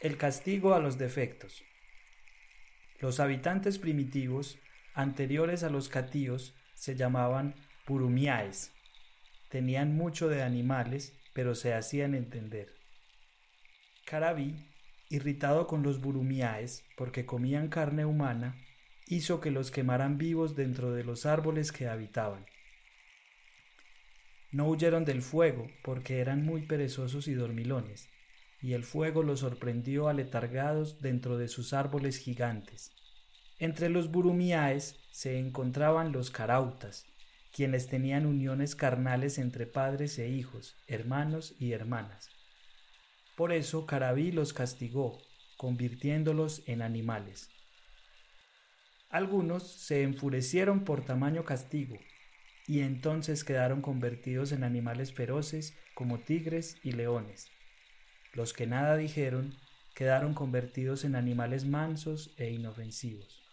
El castigo a los defectos. Los habitantes primitivos, anteriores a los catíos, se llamaban purumiaes. Tenían mucho de animales, pero se hacían entender. Carabí, irritado con los burumiaes porque comían carne humana, hizo que los quemaran vivos dentro de los árboles que habitaban. No huyeron del fuego porque eran muy perezosos y dormilones, y el fuego los sorprendió aletargados dentro de sus árboles gigantes. Entre los burumiaes se encontraban los carautas, quienes tenían uniones carnales entre padres e hijos, hermanos y hermanas. Por eso Carabí los castigó, convirtiéndolos en animales. Algunos se enfurecieron por tamaño castigo, y entonces quedaron convertidos en animales feroces como tigres y leones. Los que nada dijeron quedaron convertidos en animales mansos e inofensivos.